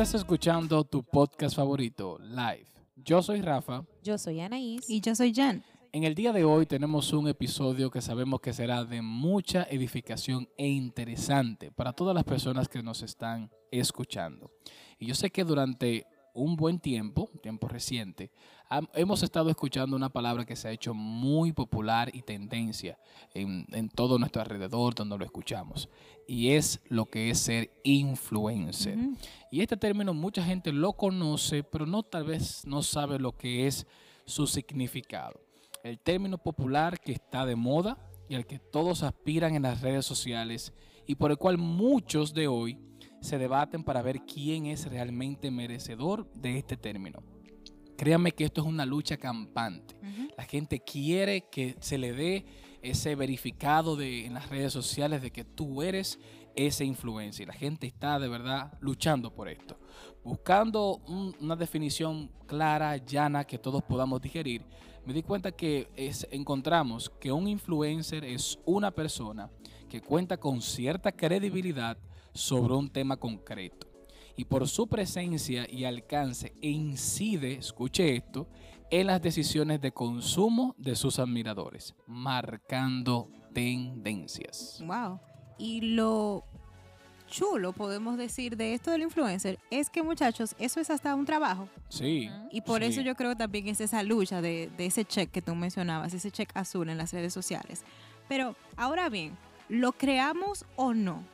Estás escuchando tu podcast favorito, Live. Yo soy Rafa. Yo soy Anaís. Y yo soy Jan. En el día de hoy tenemos un episodio que sabemos que será de mucha edificación e interesante para todas las personas que nos están escuchando. Y yo sé que durante un buen tiempo, tiempo reciente, hemos estado escuchando una palabra que se ha hecho muy popular y tendencia en, todo nuestro alrededor donde lo escuchamos. Y es lo que es ser influencer. Y este término mucha gente lo conoce, pero no tal vez no sabe lo que es su significado. El término popular que está de moda y al que todos aspiran en las redes sociales y por el cual muchos de hoy se debaten para ver quién es realmente merecedor de este término. Créanme que esto es una lucha campante. La gente quiere que se le dé ese verificado de, en las redes sociales de que tú eres esa influencia. Y la gente está de verdad luchando por esto. Buscando una definición clara, llana, que todos podamos digerir, me di cuenta que encontramos que un influencer es una persona que cuenta con cierta credibilidad sobre un tema concreto. Y por su presencia y alcance incide, escuche esto, en las decisiones de consumo de sus admiradores, marcando tendencias. Wow. Y lo chulo, podemos decir, de esto del influencer es que, muchachos, eso es hasta un trabajo. Sí. Y por eso yo creo también es esa lucha de, de ese check que tú mencionabas, ese check azul en las redes sociales. Pero ahora bien, lo creamos o no,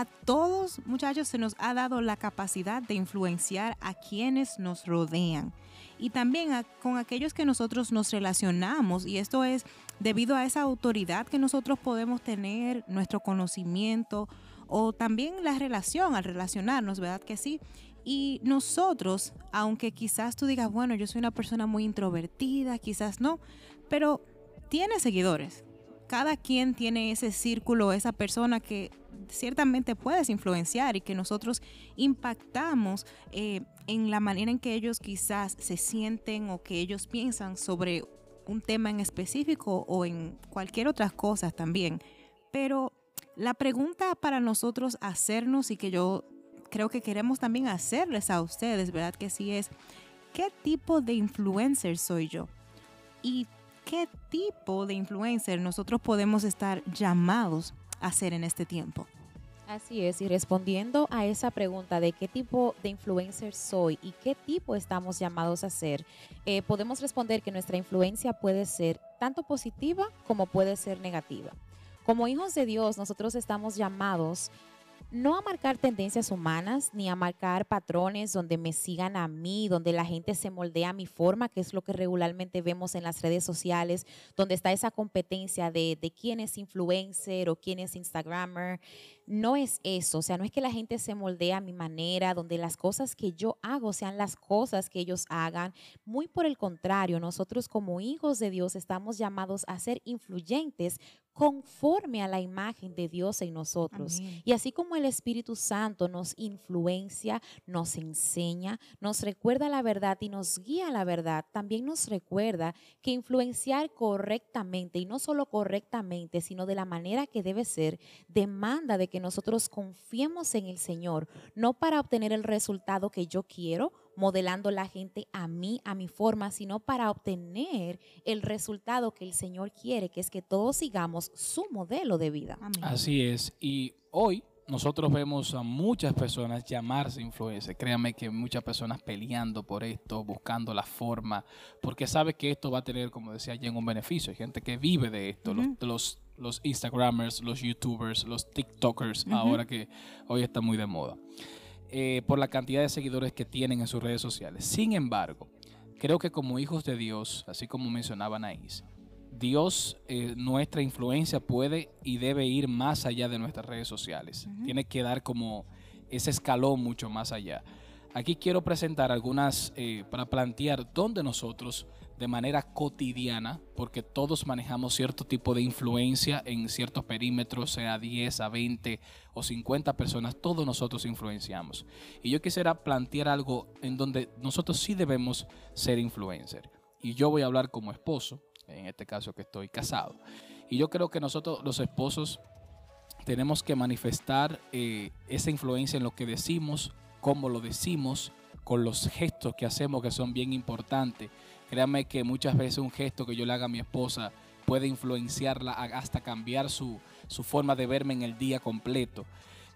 a todos, muchachos, se nos ha dado la capacidad de influenciar a quienes nos rodean y también con aquellos que nosotros nos relacionamos. Y esto es debido a esa autoridad que nosotros podemos tener, nuestro conocimiento o también la relación al relacionarnos, ¿verdad que sí? Y nosotros, aunque quizás tú digas, bueno, yo soy una persona muy introvertida, quizás no, pero tiene seguidores. Cada quien tiene ese círculo, esa persona que ciertamente puedes influenciar y que nosotros impactamos eh, en la manera en que ellos quizás se sienten o que ellos piensan sobre un tema en específico o en cualquier otra cosa también. Pero la pregunta para nosotros hacernos y que yo creo que queremos también hacerles a ustedes, ¿verdad? Que sí es, ¿qué tipo de influencer soy yo? Y qué tipo de influencer nosotros podemos estar llamados a ser en este tiempo. Así es, y respondiendo a esa pregunta de qué tipo de influencer soy y qué tipo estamos llamados a ser, eh, podemos responder que nuestra influencia puede ser tanto positiva como puede ser negativa. Como hijos de Dios, nosotros estamos llamados no a marcar tendencias humanas ni a marcar patrones donde me sigan a mí, donde la gente se moldea a mi forma, que es lo que regularmente vemos en las redes sociales, donde está esa competencia de, de quién es influencer o quién es Instagrammer no es eso, o sea, no es que la gente se moldea a mi manera, donde las cosas que yo hago sean las cosas que ellos hagan. Muy por el contrario, nosotros como hijos de Dios estamos llamados a ser influyentes conforme a la imagen de Dios en nosotros. Y así como el Espíritu Santo nos influencia, nos enseña, nos recuerda la verdad y nos guía a la verdad, también nos recuerda que influenciar correctamente, y no solo correctamente, sino de la manera que debe ser, demanda de que nosotros confiemos en el Señor, no para obtener el resultado que yo quiero, modelando la gente a mí, a mi forma, sino para obtener el resultado que el Señor quiere, que es que todos sigamos su modelo de vida. Así es. Y hoy nosotros vemos a muchas personas llamarse influencers. Créanme que muchas personas peleando por esto, buscando la forma, porque sabe que esto va a tener, como decía en un beneficio. Hay gente que vive de esto. los, los, Instagramers, los YouTubers, los TikTokers, ahora que hoy está muy de moda. Eh, por la cantidad de seguidores que tienen en sus redes sociales. Sin embargo, creo que como hijos de Dios, así como mencionaba Anaís, Dios, eh, nuestra influencia puede y debe ir más allá de nuestras redes sociales. Tiene que dar como ese escalón mucho más allá. Aquí quiero presentar algunas eh, para plantear dónde nosotros de manera cotidiana, porque todos manejamos cierto tipo de influencia en ciertos perímetros, sea 10 a 20 o 50 personas, todos nosotros influenciamos. Y yo quisiera plantear algo en donde nosotros sí debemos ser influencer. Y yo voy a hablar como esposo, en este caso que estoy casado. Y yo creo que nosotros los esposos tenemos que manifestar eh, esa influencia en lo que decimos, cómo lo decimos, con los gestos que hacemos que son bien importantes. Créanme que muchas veces un gesto que yo le haga a mi esposa puede influenciarla hasta cambiar su, su forma de verme en el día completo.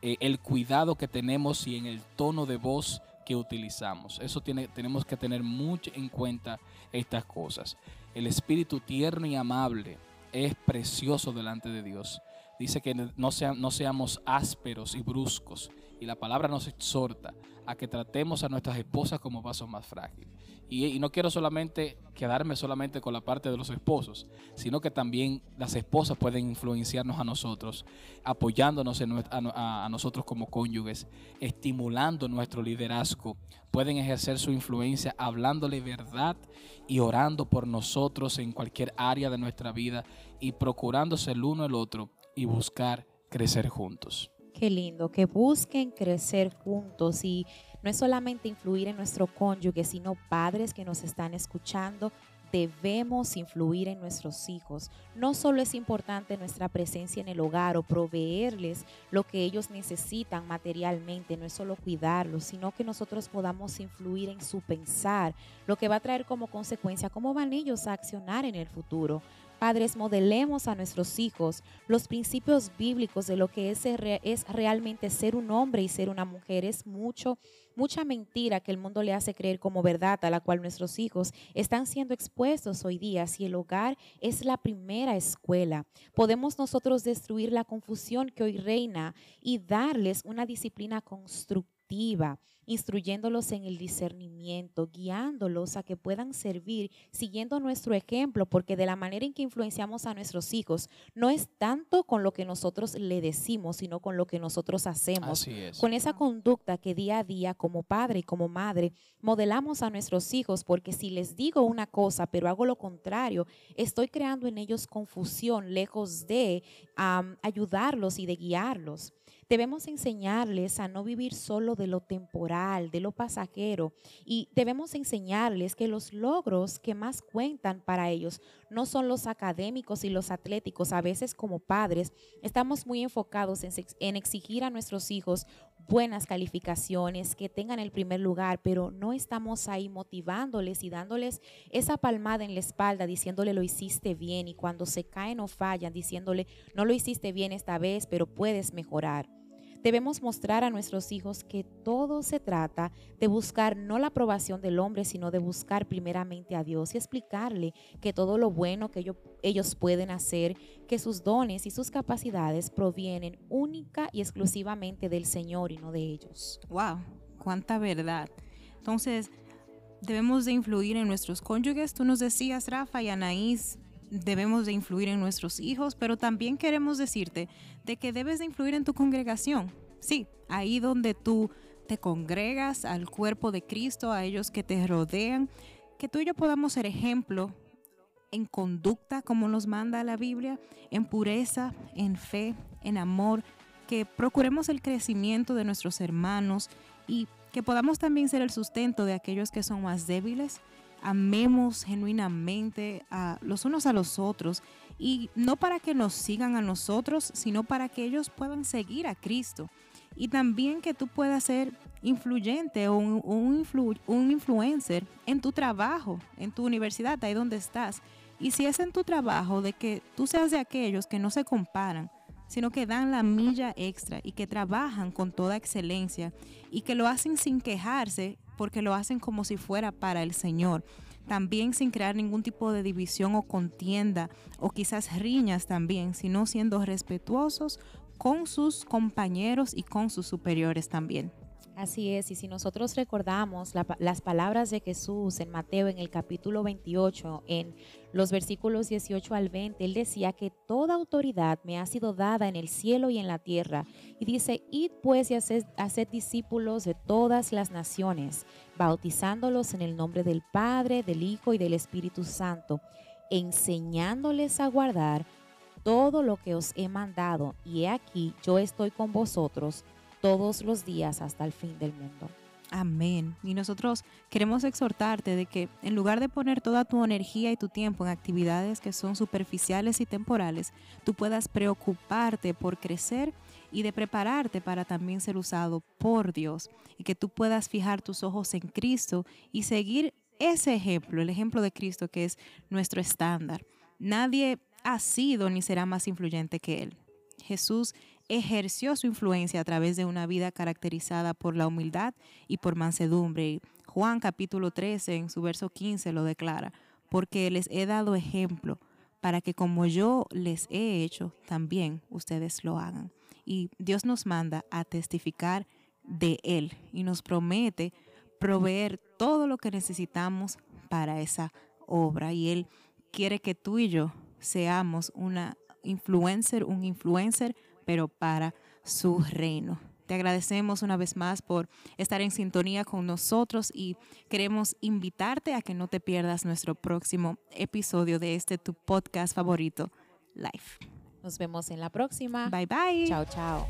Eh, el cuidado que tenemos y en el tono de voz que utilizamos. Eso tiene, tenemos que tener mucho en cuenta estas cosas. El espíritu tierno y amable es precioso delante de Dios. Dice que no, no seamos ásperos y bruscos. Y la palabra nos exhorta a que tratemos a nuestras esposas como vasos más frágiles. Y, no quiero solamente quedarme solamente con la parte de los esposos, sino que también las esposas pueden influenciarnos a nosotros, apoyándonos a, nosotros como cónyuges, estimulando nuestro liderazgo. Pueden ejercer su influencia hablándole verdad y orando por nosotros en cualquier área de nuestra vida y procurándose el uno el otro y buscar crecer juntos. Qué lindo, que busquen crecer juntos y no es solamente influir en nuestro cónyuge, sino padres que nos están escuchando, debemos influir en nuestros hijos. No solo es importante nuestra presencia en el hogar o proveerles lo que ellos necesitan materialmente, no es solo cuidarlos, sino que nosotros podamos influir en su pensar, lo que va a traer como consecuencia cómo van ellos a accionar en el futuro. Padres, modelemos a nuestros hijos los principios bíblicos de lo que es, realmente ser un hombre y ser una mujer. Es mucho, mucha mentira que el mundo le hace creer como verdad a la cual nuestros hijos están siendo expuestos hoy día. Si el hogar es la primera escuela, podemos nosotros destruir la confusión que hoy reina y darles una disciplina constructiva instruyéndolos en el discernimiento, guiándolos a que puedan servir, siguiendo nuestro ejemplo, porque de la manera en que influenciamos a nuestros hijos no es tanto con lo que nosotros le decimos, sino con lo que nosotros hacemos. Con esa conducta que día a día como padre y como madre modelamos a nuestros hijos, porque si les digo una cosa pero hago lo contrario, estoy creando en ellos confusión, lejos de ayudarlos y de guiarlos. Debemos enseñarles a no vivir solo de lo temporal, de lo pasajero, y debemos enseñarles que los logros que más cuentan para ellos no son los académicos y los atléticos. A veces como padres estamos muy enfocados en, exigir a nuestros hijos buenas calificaciones, que tengan el primer lugar, pero no estamos ahí motivándoles y dándoles esa palmada en la espalda, diciéndole lo hiciste bien y cuando se caen o fallan, diciéndole no lo hiciste bien esta vez, pero puedes mejorar. Debemos mostrar a nuestros hijos que todo se trata de buscar no la aprobación del hombre, sino de buscar primeramente a Dios y explicarle que todo lo bueno que ellos, pueden hacer, que sus dones y sus capacidades provienen única y exclusivamente del Señor y no de ellos. ¡Wow! ¡Cuánta verdad! Entonces, debemos de influir en nuestros cónyuges. Tú nos decías, Rafa y Anaís, debemos de influir en nuestros hijos, pero también queremos decirte de que debes de influir en tu congregación. Sí, ahí donde tú te congregas al cuerpo de Cristo, a ellos que te rodean, que tú y yo podamos ser ejemplo en conducta como nos manda la Biblia, en pureza, en fe, en amor, que procuremos el crecimiento de nuestros hermanos y que podamos también ser el sustento de aquellos que son más débiles amemos genuinamente a los unos a los otros y no para que nos sigan a nosotros, sino para que ellos puedan seguir a Cristo. Y también que tú puedas ser influyente o un, un, influencer en tu trabajo, en tu universidad, ahí donde estás. Y si es en tu trabajo, de que tú seas de aquellos que no se comparan, sino que dan la milla extra y que trabajan con toda excelencia y que lo hacen sin quejarse porque lo hacen como si fuera para el Señor. También sin crear ningún tipo de división o contienda o quizás riñas también, sino siendo respetuosos con sus compañeros y con sus superiores también. Así es, y si nosotros recordamos las palabras de Jesús en Mateo en el capítulo 28, en los versículos 18 al 20, él decía que toda autoridad me ha sido dada en el cielo y en la tierra. Y dice, id pues y haced, haced discípulos de todas las naciones, bautizándolos en el nombre del Padre, del Hijo y del Espíritu Santo, enseñándoles a guardar todo lo que os he mandado. Y he aquí, yo estoy con vosotros todos los días hasta el fin del mundo. Amén. Y nosotros queremos exhortarte de que en lugar de poner toda tu energía y tu tiempo en actividades que son superficiales y temporales, tú puedas preocuparte por crecer y de prepararte para también ser usado por Dios y que tú puedas fijar tus ojos en Cristo y seguir ese ejemplo, el ejemplo de Cristo que es nuestro estándar. Nadie ha sido ni será más influyente que Él. Jesús ejerció su influencia a través de una vida caracterizada por la humildad y por mansedumbre. Juan capítulo 13 en su verso 15 lo declara, porque les he dado ejemplo para que como yo les he hecho, también ustedes lo hagan. Y Dios nos manda a testificar de Él y nos promete proveer todo lo que necesitamos para esa obra. Y Él quiere que tú y yo seamos una influencer, un influencer, pero para su reino. Te agradecemos una vez más por estar en sintonía con nosotros y queremos invitarte a que no te pierdas nuestro próximo episodio de este tu podcast favorito, Life. Nos vemos en la próxima. Bye bye. Chao, chao.